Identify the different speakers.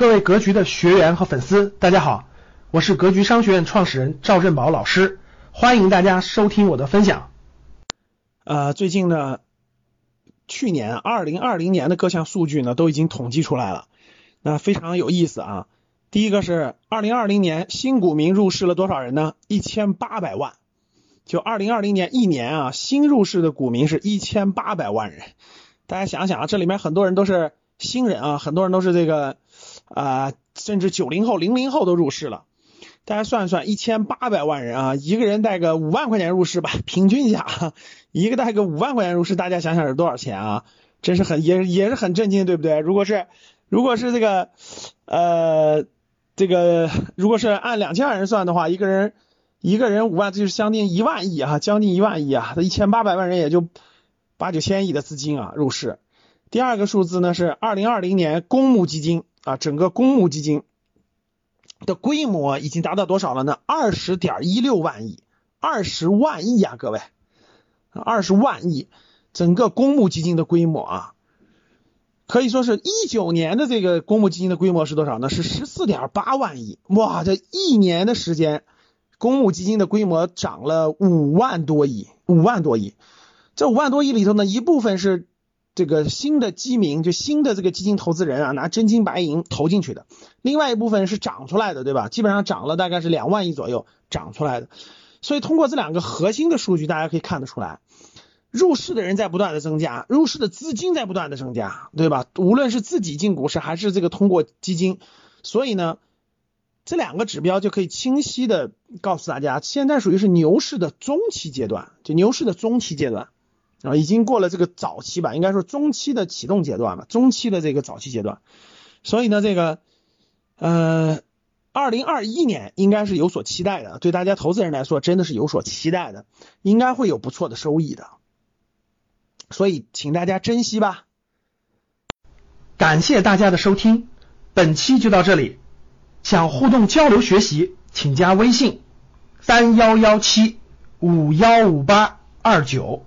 Speaker 1: 各位格局的学员和粉丝，大家好，我是格局商学院创始人赵振宝老师，欢迎大家收听我的分享。
Speaker 2: 呃，最近呢，去年二零二零年的各项数据呢都已经统计出来了，那非常有意思啊。第一个是二零二零年新股民入市了多少人呢？一千八百万，就二零二零年一年啊，新入市的股民是一千八百万人。大家想想啊，这里面很多人都是新人啊，很多人都是这个。啊，甚至九零后、零零后都入市了。大家算算，一千八百万人啊，一个人带个五万块钱入市吧，平均一下，一个带个五万块钱入市，大家想想是多少钱啊？真是很也也是很震惊，对不对？如果是如果是这个呃这个如果是按两千万人算的话，一个人一个人五万，就是将近一万亿啊，将近一万亿啊，这一千八百万人也就八九千亿的资金啊入市。第二个数字呢是二零二零年公募基金。啊，整个公募基金的规模已经达到多少了呢？二十点一六万亿，二十万亿啊，各位，二十万亿，整个公募基金的规模啊，可以说是一九年的这个公募基金的规模是多少呢？是十四点八万亿，哇，这一年的时间，公募基金的规模涨了五万多亿，五万多亿，这五万多亿里头呢，一部分是。这个新的基民，就新的这个基金投资人啊，拿真金白银投进去的，另外一部分是涨出来的，对吧？基本上涨了大概是两万亿左右涨出来的。所以通过这两个核心的数据，大家可以看得出来，入市的人在不断的增加，入市的资金在不断的增加，对吧？无论是自己进股市还是这个通过基金，所以呢，这两个指标就可以清晰的告诉大家，现在属于是牛市的中期阶段，就牛市的中期阶段。啊，已经过了这个早期吧，应该说中期的启动阶段吧，中期的这个早期阶段。所以呢，这个呃，二零二一年应该是有所期待的，对大家投资人来说真的是有所期待的，应该会有不错的收益的。所以，请大家珍惜吧。
Speaker 1: 感谢大家的收听，本期就到这里。想互动交流学习，请加微信三幺幺七五幺五八二九。